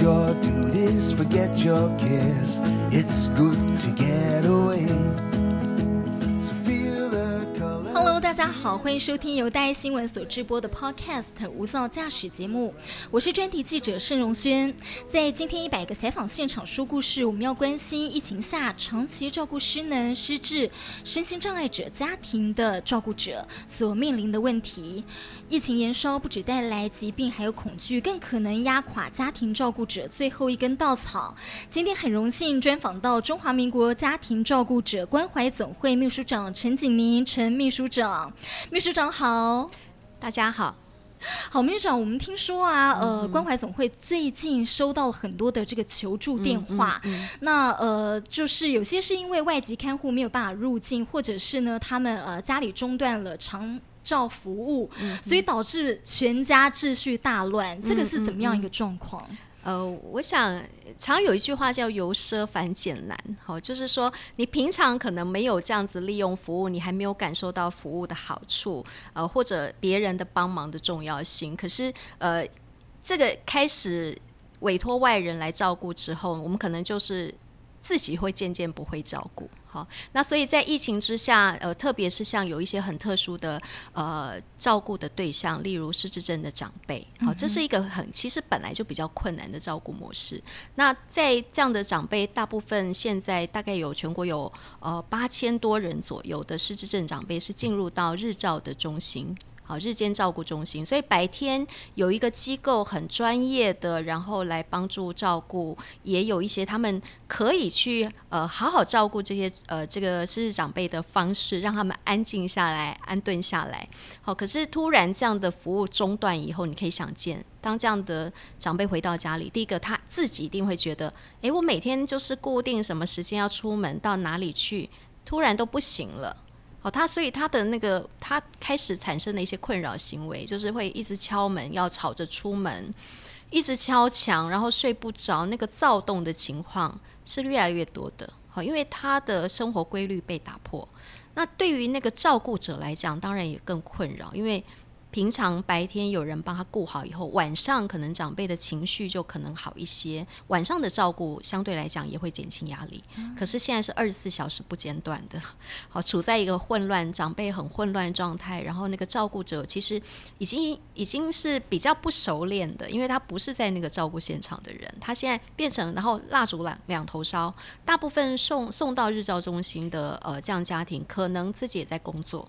your duties, forget your cares. It's good to get away. 大家好，欢迎收听由大爱新闻所直播的 Podcast《无噪驾驶》节目，我是专题记者盛荣轩。在今天一百个采访现场说故事，我们要关心疫情下长期照顾失能、失智、身心障碍者家庭的照顾者所面临的问题。疫情延烧不止带来疾病，还有恐惧，更可能压垮家庭照顾者最后一根稻草。今天很荣幸专访到中华民国家庭照顾者关怀总会秘书长陈景宁陈秘书长。秘书长好，大家好，好秘书长，我们听说啊，呃，关怀总会最近收到了很多的这个求助电话，那呃，就是有些是因为外籍看护没有办法入境，或者是呢，他们呃家里中断了长照服务，所以导致全家秩序大乱，这个是怎么样一个状况？呃，我想常有一句话叫“由奢反俭难”，好，就是说你平常可能没有这样子利用服务，你还没有感受到服务的好处，呃，或者别人的帮忙的重要性。可是，呃，这个开始委托外人来照顾之后，我们可能就是自己会渐渐不会照顾。好，那所以在疫情之下，呃，特别是像有一些很特殊的呃照顾的对象，例如失智症的长辈，好，这是一个很其实本来就比较困难的照顾模式。那在这样的长辈，大部分现在大概有全国有呃八千多人左右的失智症长辈是进入到日照的中心。好，日间照顾中心，所以白天有一个机构很专业的，然后来帮助照顾，也有一些他们可以去呃好好照顾这些呃这个失智长辈的方式，让他们安静下来、安顿下来。好，可是突然这样的服务中断以后，你可以想见，当这样的长辈回到家里，第一个他自己一定会觉得，诶，我每天就是固定什么时间要出门到哪里去，突然都不行了。哦，他所以他的那个他开始产生的一些困扰行为，就是会一直敲门，要吵着出门，一直敲墙，然后睡不着，那个躁动的情况是越来越多的。好，因为他的生活规律被打破，那对于那个照顾者来讲，当然也更困扰，因为。平常白天有人帮他顾好以后，晚上可能长辈的情绪就可能好一些，晚上的照顾相对来讲也会减轻压力。可是现在是二十四小时不间断的，好处在一个混乱，长辈很混乱状态，然后那个照顾者其实已经已经是比较不熟练的，因为他不是在那个照顾现场的人，他现在变成然后蜡烛两两头烧，大部分送送到日照中心的呃这样家庭，可能自己也在工作。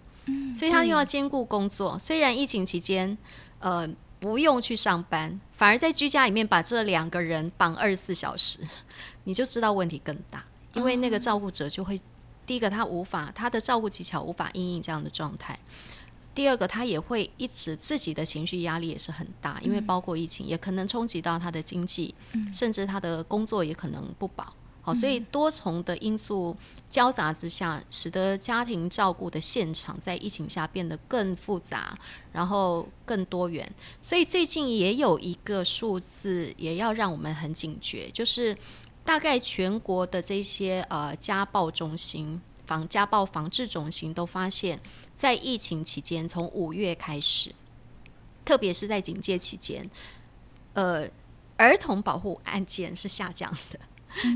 所以他又要兼顾工作，虽然疫情期间，呃，不用去上班，反而在居家里面把这两个人绑二十四小时，你就知道问题更大。因为那个照顾者就会，第一个他无法他的照顾技巧无法应应这样的状态，第二个他也会一直自己的情绪压力也是很大，因为包括疫情也可能冲击到他的经济，甚至他的工作也可能不保。好，所以多重的因素交杂之下，使得家庭照顾的现场在疫情下变得更复杂，然后更多元。所以最近也有一个数字，也要让我们很警觉，就是大概全国的这些呃家暴中心、防家暴防治中心都发现，在疫情期间，从五月开始，特别是在警戒期间，呃，儿童保护案件是下降的。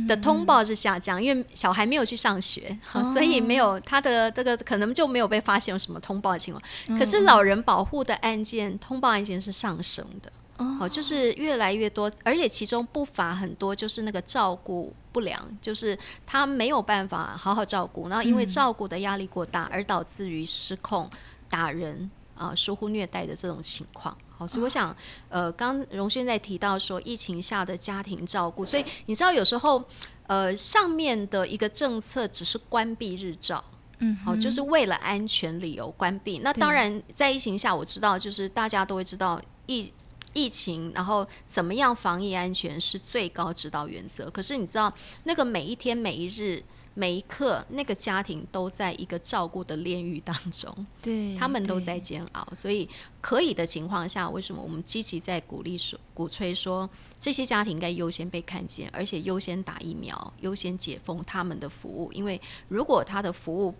的通报是下降，因为小孩没有去上学，所以没有他的这个可能就没有被发现有什么通报情况。可是老人保护的案件通报案件是上升的，哦，就是越来越多，而且其中不乏很多就是那个照顾不良，就是他没有办法好好照顾，然后因为照顾的压力过大而导致于失控打人啊疏忽虐待的这种情况。好，所以我想，呃，刚荣轩在提到说疫情下的家庭照顾，所以你知道有时候，呃，上面的一个政策只是关闭日照，嗯好、就是为了安全理由关闭。那当然，在疫情下，我知道就是大家都会知道疫疫情，然后怎么样防疫安全是最高指导原则。可是你知道，那个每一天、每一日、每一刻，那个家庭都在一个照顾的炼狱当中。对，他们都在煎熬，所以可以的情况下，为什么我们积极在鼓励说、鼓吹说这些家庭应该优先被看见，而且优先打疫苗，优先解封他们的服务？因为如果他的服务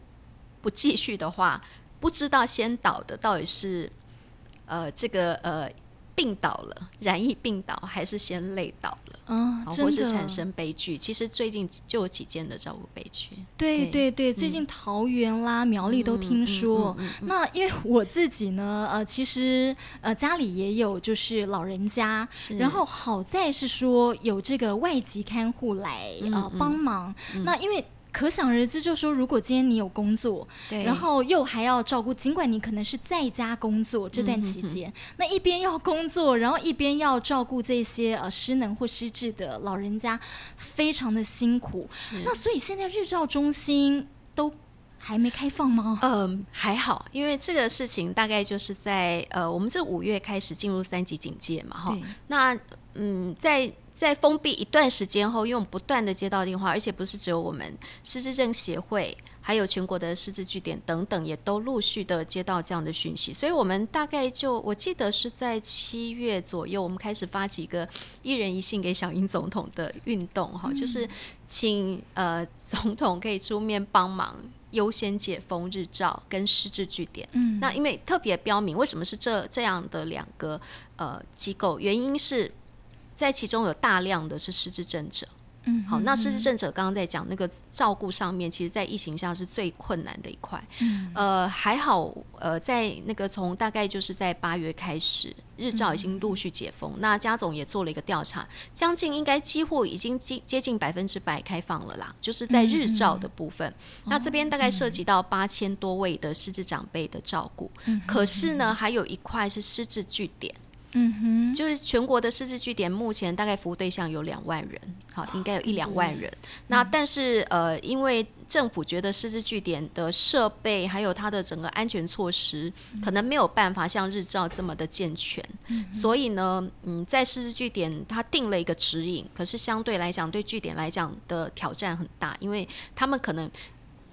不继续的话，不知道先倒的到底是呃这个呃病倒了，染疫病倒，还是先累倒了，啊，真的好或是产生悲剧。其实最近就有几件的照顾悲剧。对对对对，最近桃园啦、苗栗都听说。嗯嗯嗯嗯那因为我自己呢，呃，其实呃家里也有就是老人家，然后好在是说有这个外籍看护来呃嗯嗯帮忙。那因为可想而知，就说如果今天你有工作，对，然后又还要照顾，尽管你可能是在家工作这段期间，那一边要工作，然后一边要照顾这些呃失能或失智的老人家，非常的辛苦。那所以现在日照中心都还没开放吗？嗯，还好，因为这个事情大概就是在呃，我们这五月开始进入三级警戒嘛，哈对。那嗯，在在封闭一段时间后，因为我们不断的接到电话，而且不是只有我们失智症协会，还有全国的失智据点等等，也都陆续的接到这样的讯息，所以我们大概就我记得是在七月左右，我们开始发起一个一人一信给小英总统的运动，哈、就是请呃总统可以出面帮忙。优先解封日照跟失智据点，嗯。那因为特别标明为什么是这这样的两个呃机构，原因是在其中有大量的是失智症者。嗯好，那失智症者刚刚在讲那个照顾上面，其实在疫情下是最困难的一块。嗯呃，还好，呃，在那个从大概就是在八月开始，日照已经陆续解封。那家总也做了一个调查，将近应该几乎已经接接近百分之百开放了啦，就是在日照的部分。那这边大概涉及到八千多位的失智长辈的照顾，可是呢，还有一块是失智据点。嗯哼，就是全国的失智据点，目前大概服务对象有两万人，好，应该有一两万人。那但是呃，因为政府觉得失智据点的设备还有它的整个安全措施，可能没有办法像日照这么的健全，所以呢，嗯，在失智据点它定了一个指引，可是相对来讲，对据点来讲的挑战很大，因为他们可能。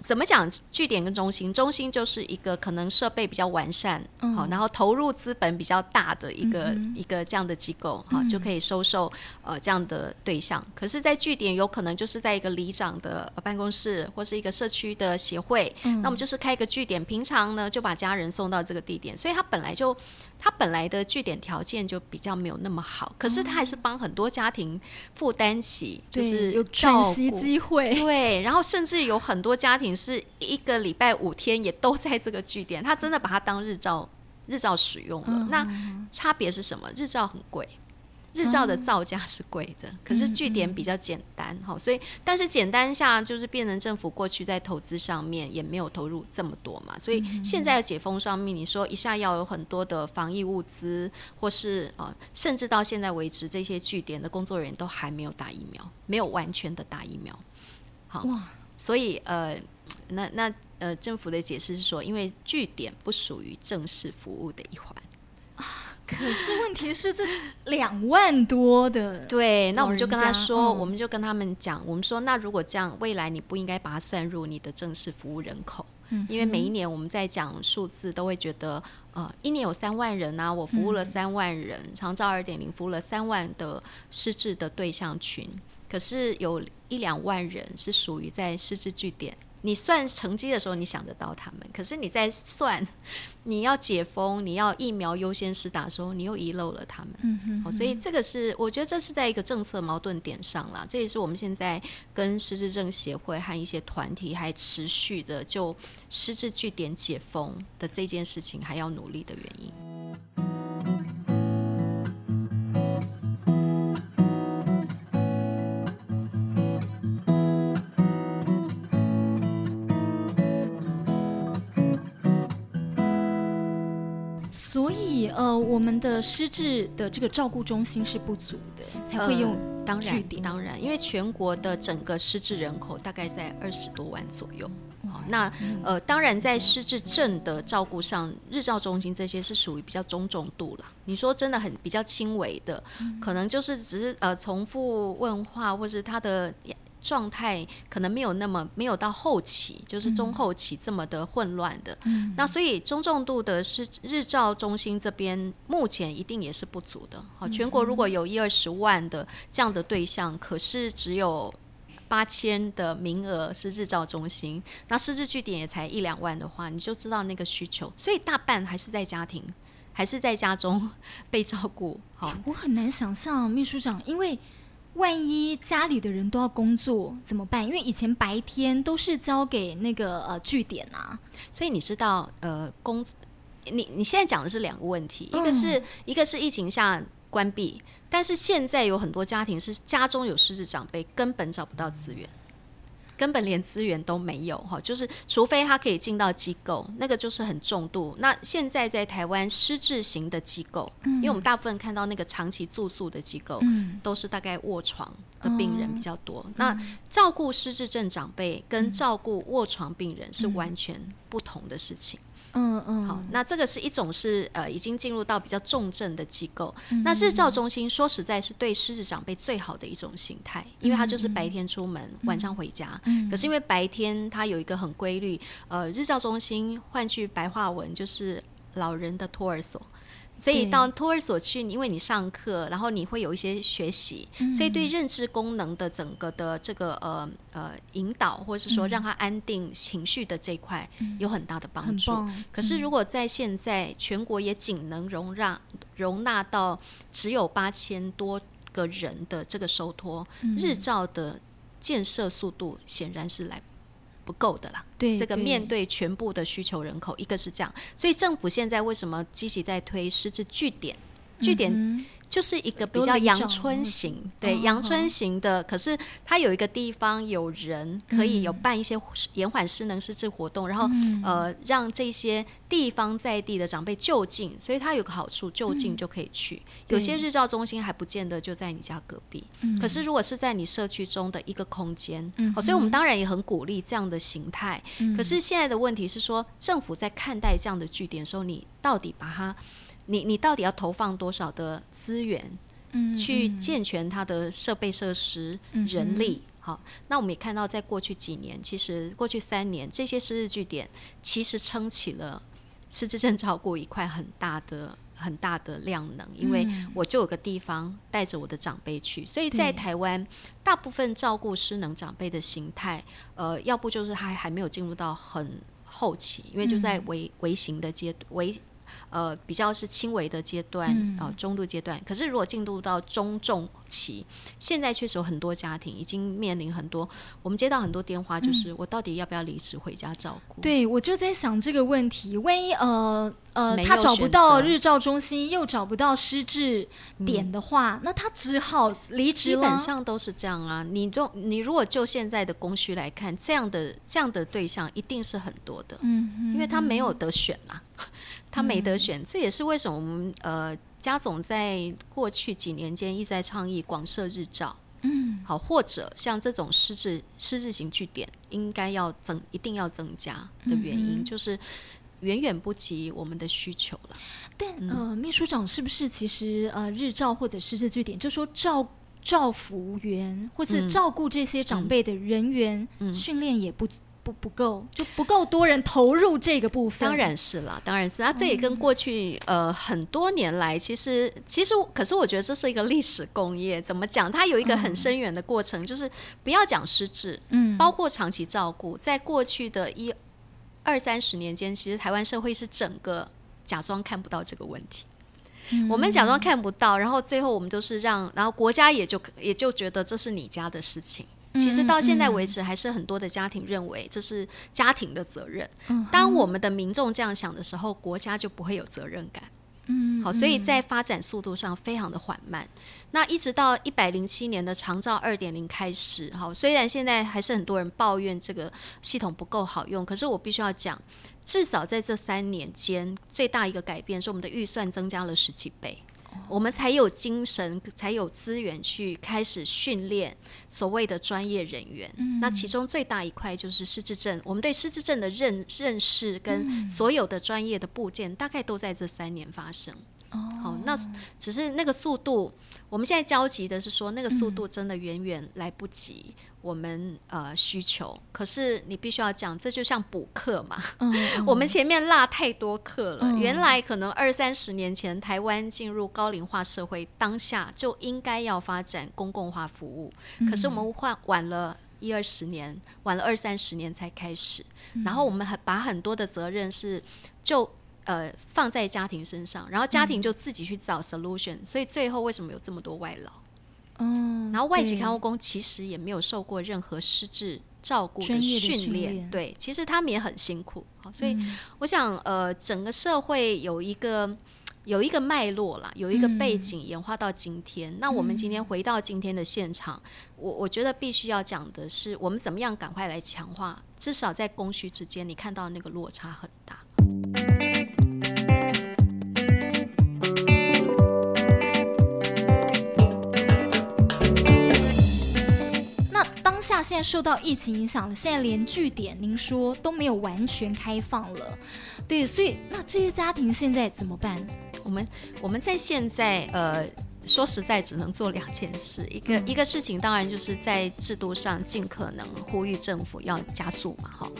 怎么讲？据点跟中心，中心就是一个可能设备比较完善，好、然后投入资本比较大的一个、一个这样的机构，哈、就可以收受呃这样的对象。可是，在据点有可能就是在一个里长的呃办公室，或是一个社区的协会，那我们就是开一个据点，平常呢就把家人送到这个地点，所以他本来就它本来的据点条件就比较没有那么好，可是他还是帮很多家庭负担起就是有照喘息机会。对，然后甚至有很多家庭是一个礼拜五天也都在这个据点，他真的把它当日照日照使用了。那差别是什么？日照很贵。日照的造价是贵的，可是据点比较简单，哈、所以但是简单下就是变成政府过去在投资上面也没有投入这么多嘛，所以现在的解封上面，你说一下要有很多的防疫物资，或是呃，甚至到现在为止，这些据点的工作人员都还没有打疫苗，没有完全的打疫苗。好，哇，所以呃，那那呃，政府的解释是说，因为据点不属于正式服务的一环。可是问题是这两万多的，对，那我们就跟他说，嗯。我们就跟他们讲，我们说，那如果这样，未来你不应该把它算入你的正式服务人口，嗯因为每一年我们在讲数字，都会觉得，呃，一年有三万人啊，我服务了嗯。三万人，长照二点零服务了三万的失智的对象群，可是有一两万人是属于在失智据点。你算成绩的时候，你想得到他们，可是你在算你要解封、你要疫苗优先施打的时候，你又遗漏了他们。嗯哼哦，所以这个是我觉得这是在一个政策矛盾点上啦，这也是我们现在跟失智症协会和一些团体还持续的就失智据点解封的这件事情还要努力的原因。所以呃，我们的失智的这个照顾中心是不足的，才会用呃当然当然，因为全国的整个失智人口大概在二十多万左右。好那呃，当然在失智症的照顾上，日照中心这些是属于比较中重度了。你说真的很比较轻微的，可能就是只是呃重复问话，或是他的状态可能没有那么没有到后期，就是中后期这么的混乱的。那所以中重度的是日照中心这边目前一定也是不足的。好，全国如果有一二十万的这样的对象，可是只有。八千的名额是日照中心，那失智据点也才一两万的话，你就知道那个需求，所以大半还是在家庭，还是在家中 被照顾。好，我很难想象秘书长，因为万一家里的人都要工作怎么办？因为以前白天都是交给那个呃据点啊，所以你知道呃工，你你现在讲的是两个问题，一个是一个是疫情下关闭。但是现在有很多家庭是家中有失智长辈，根本找不到资源，根本连资源都没有哈。就是除非他可以进到机构，那个就是很重度。那现在在台湾失智型的机构，因为我们大部分看到那个长期住宿的机构，都是大概卧床的病人比较多。那照顾失智症长辈跟照顾卧床病人是完全不同的事情。嗯嗯嗯，好，那这个是一种是呃已经进入到比较重症的机构，那日照中心说实在是对狮子长辈最好的一种形态，因为它就是白天出门，晚上回家。可是因为白天它有一个很规律，呃，日照中心换句白话文就是老人的托儿所。所以到托儿所去，因为你上课，然后你会有一些学习，所以对认知功能的整个的这个呃呃引导，或者是说让他安定情绪的这块有很大的帮助。可是如果在现在全国也仅能容纳容纳到只有八千多个人的这个收托日照的建设速度，显然是来。不够的啦，对这个面对全部的需求人口，一个是这样，所以政府现在为什么积极在推失智据点？据点。就是一个比较阳春型，对阳春型的，可是它有一个地方有人可以有办一些延缓失能失智活动，然后呃让这些地方在地的长辈就近，所以它有个好处，就近就可以去。有些日照中心还不见得就在你家隔壁，可是如果是在你社区中的一个空间，所以我们当然也很鼓励这样的形态。可是现在的问题是说，政府在看待这样的据点的时候，你到底把它。你你到底要投放多少的资源，嗯，去健全它的设备设施、人力？好，那我们也看到，在过去几年，其实过去三年，这些失智据点其实撑起了失智症照顾一块很大的、很大的量能。因为我就有个地方带着我的长辈去，所以在台湾，大部分照顾失能长辈的形态，呃，要不就是他还没有进入到很后期，因为就在微微型的阶微。呃，比较是轻微的阶段，呃，中度阶段。可是如果进入到中重期，现在确实有很多家庭已经面临很多，我们接到很多电话，就是我到底要不要离职回家照顾？对，我就在想这个问题，万一呃呃他找不到日照中心，又找不到失智点的话，那他只好离职基本上都是这样啊。你就你如果就现在的供需来看，这样的这样的对象一定是很多的，嗯，因为他没有得选啦。他没得选，这也是为什么我们呃，家总在过去几年间一直在倡议广设日照，嗯，好，或者像这种失智失智型据点，应该要增，一定要增加的原因，就是远远不及我们的需求了。但呃，秘书长是不是其实呃，日照或者失智据点，就说照照服员或是照顾这些长辈的人员训练也不。不不够，就不够多人投入这个部分。当然是了，当然是。那这也跟过去呃很多年来，其实其实，可是我觉得这是一个历史工业。怎么讲？它有一个很深远的过程，就是不要讲失智，嗯，包括长期照顾，在过去的一二三十年间，其实台湾社会是整个假装看不到这个问题。我们假装看不到，然后最后我们都是让，然后国家也就也就觉得这是你家的事情。其实到现在为止，还是很多的家庭认为这是家庭的责任。当我们的民众这样想的时候，国家就不会有责任感。嗯，好，所以在发展速度上非常的缓慢。那一直到一百零七年的长照二点零开始，哈，虽然现在还是很多人抱怨这个系统不够好用，可是我必须要讲，至少在这三年间，最大一个改变是我们的预算增加了十几倍。我们才有精神，才有资源去开始训练所谓的专业人员。那其中最大一块就是失智症，我们对失智症的认认识跟所有的专业的部件，大概都在这三年发生。好，那只是那个速度，我们现在焦急的是说，那个速度真的远远来不及我们呃需求。可是你必须要讲，这就像补课嘛，我们前面落太多课了。原来可能二三十年前，台湾进入高龄化社会，当下就应该要发展公共化服务，可是我们换晚了一二十年，晚了二三十年才开始，然后我们很把很多的责任是就。呃，放在家庭身上，然后家庭就自己去找 solution，所以最后为什么有这么多外劳？嗯，然后外籍看护工其实也没有受过任何失智照顾的训练，对，其实他们也很辛苦。好，所以我想，呃，整个社会有一个有一个脉络啦，有一个背景演化到今天。那我们今天回到今天的现场，我我觉得必须要讲的是，我们怎么样赶快来强化，至少在供需之间，你看到那个落差很大。下现在受到疫情影响了，现在连据点您说都没有完全开放了，对，所以那这些家庭现在怎么办？我们我们在现在呃。说实在，只能做两件事。一个一个事情，当然就是在制度上尽可能呼吁政府要加速嘛，哈。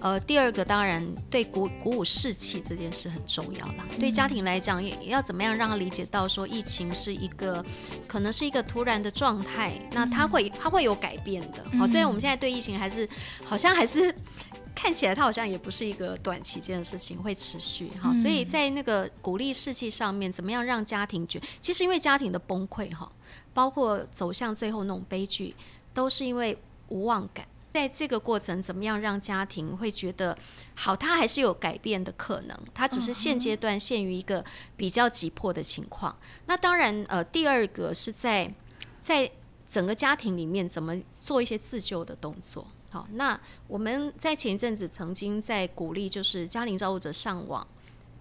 呃，第二个当然对鼓鼓舞士气这件事很重要啦。对家庭来讲，也要怎么样让他理解到说，疫情是一个可能是一个突然的状态，那他会他会有改变的。好，虽然我们现在对疫情还是好像还是。看起来它好像也不是一个短期间的事情，会持续哈。所以在那个鼓励士气上面，怎么样让家庭觉？其实因为家庭的崩溃哈，包括走向最后那种悲剧，都是因为无望感。在这个过程，怎么样让家庭会觉得好？他还是有改变的可能，他只是现阶段限于一个比较急迫的情况。那当然，呃，第二个是在在整个家庭里面怎么做一些自救的动作。好，那我们在前一阵子曾经在鼓励，就是家庭照顾者上网。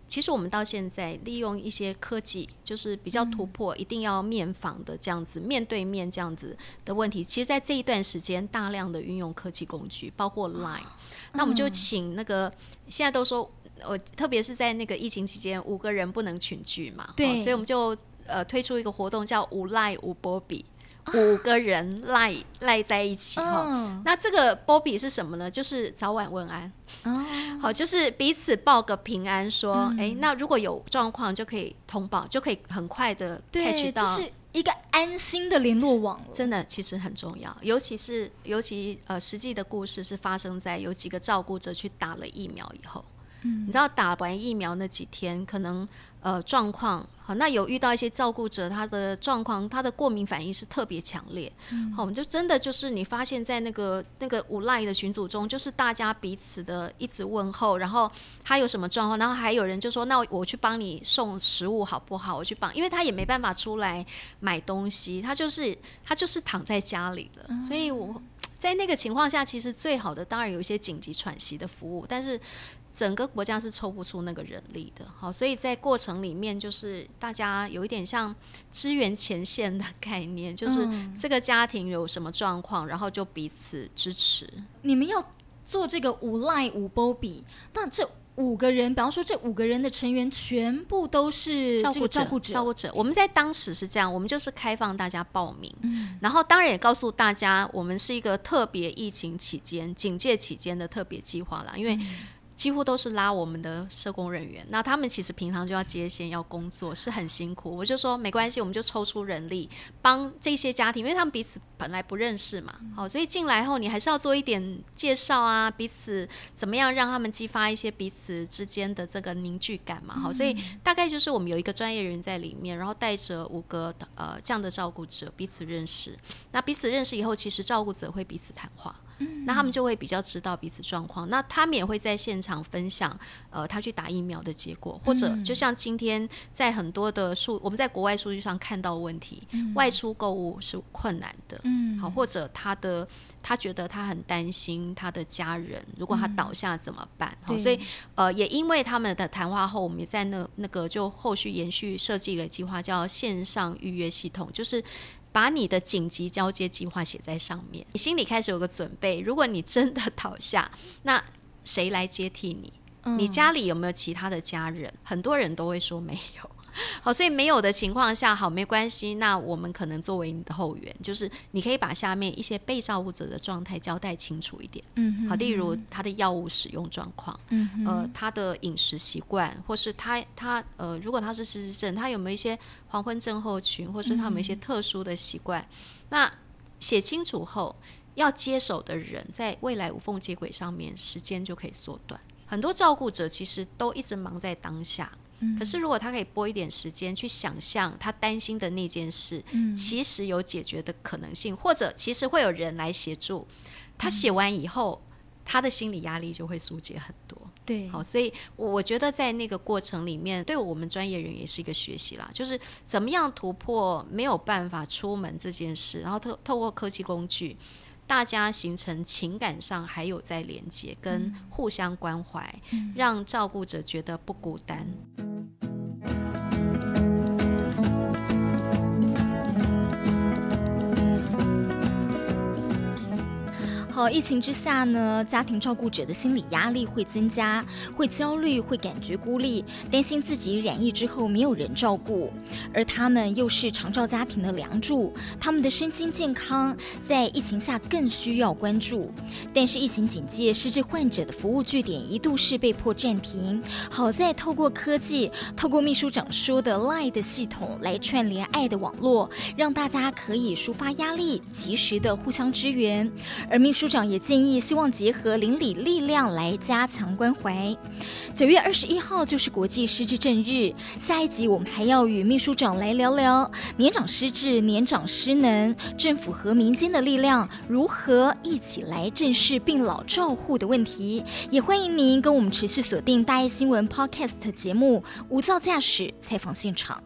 其实我们到现在利用一些科技，就是比较突破，一定要面访的这样子，面对面这样子的问题。其实，在这一段时间，大量的运用科技工具，包括 Line。那我们就请那个现在都说，呃特别是在那个疫情期间，五个人不能群聚嘛，对，所以我们就呃推出一个活动，叫无 Line 五波比。五个人赖赖在一起哈，那这个波比是什么呢？就是早晚问安，好，就是彼此报个平安，说，哎，那如果有状况就可以通报，就可以很快的 catch 到，是一个安心的联络网，真的其实很重要，尤其是尤其呃实际的故事是发生在有几个照顾者去打了疫苗以后。你知道打完疫苗那几天，可能呃状况好，那有遇到一些照顾者，他的状况，他的过敏反应是特别强烈。好，我们就真的就是你发现，在那个那个无赖的群组中，就是大家彼此的一直问候，然后他有什么状况，然后还有人就说，那我去帮你送食物好不好？我去帮，因为他也没办法出来买东西，他就是他就是躺在家里了。所以我在那个情况下，其实最好的当然有一些紧急喘息的服务，但是。整个国家是抽不出那个人力的，好，所以在过程里面，就是大家有一点像支援前线的概念，就是这个家庭有什么状况，然后就彼此支持。你们要做这个无赖五波比，那这五个人，比方说这五个人的成员全部都是照顾照顾者，照顾者。我们在当时是这样，我们就是开放大家报名，然后当然也告诉大家，我们是一个特别疫情期间、警戒期间的特别计划啦，因为。几乎都是拉我们的社工人员，那他们其实平常就要接线要工作，是很辛苦。我就说没关系，我们就抽出人力帮这些家庭，因为他们彼此本来不认识嘛，好，所以进来后你还是要做一点介绍啊，彼此怎么样让他们激发一些彼此之间的这个凝聚感嘛，好，所以大概就是我们有一个专业人在里面，然后带着五个呃这样的照顾者彼此认识，那彼此认识以后，其实照顾者会彼此谈话。那他们就会比较知道彼此状况。那他们也会在现场分享，呃，他去打疫苗的结果，或者就像今天在很多的数，我们在国外数据上看到问题，外出购物是困难的，嗯，好，或者他的他觉得他很担心他的家人，如果他倒下怎么办？好，所以呃，也因为他们的谈话后，我们也在那那个就后续延续设计了计划，叫线上预约系统，就是。把你的紧急交接计划写在上面，你心里开始有个准备。如果你真的倒下，那谁来接替你？你家里有没有其他的家人？很多人都会说没有。好，所以没有的情况下，好没关系。那我们可能作为你的后援，就是你可以把下面一些被照顾者的状态交代清楚一点。嗯，好，例如他的药物使用状况，嗯，呃，他的饮食习惯，或是他他呃，如果他是失智症，他有没有一些黄昏症候群，或是他有没有一些特殊的习惯？那写清楚后，要接手的人在未来无缝接轨上面，时间就可以缩短。很多照顾者其实都一直忙在当下。可是，如果他可以拨一点时间去想象他担心的那件事，其实有解决的可能性，或者其实会有人来协助。他写完以后，他的心理压力就会疏解很多。对，好，所以我觉得在那个过程里面，对我们专业人也是一个学习啦，就是怎么样突破没有办法出门这件事，然后透透过科技工具，大家形成情感上还有在连接跟互相关怀，让照顾者觉得不孤单。疫情之下呢，家庭照顾者的心理压力会增加，会焦虑，会感觉孤立，担心自己染疫之后没有人照顾，而他们又是长照家庭的梁柱，他们的身心健康在疫情下更需要关注。但是疫情警戒，失智患者的服务据点一度是被迫暂停。好在透过科技，透过秘书长说的 Line 的系统来串联爱的网络，让大家可以抒发压力，及时的互相支援。而秘书。长也建议，希望结合邻里力量来加强关怀。九月二十一号就是国际失智症日，下一集我们还要与秘书长来聊聊年长失智、年长失能，政府和民间的力量如何一起来正视病老照护的问题。也欢迎您跟我们持续锁定大爱新闻 Podcast 节目《无噪驾驶采访现场》。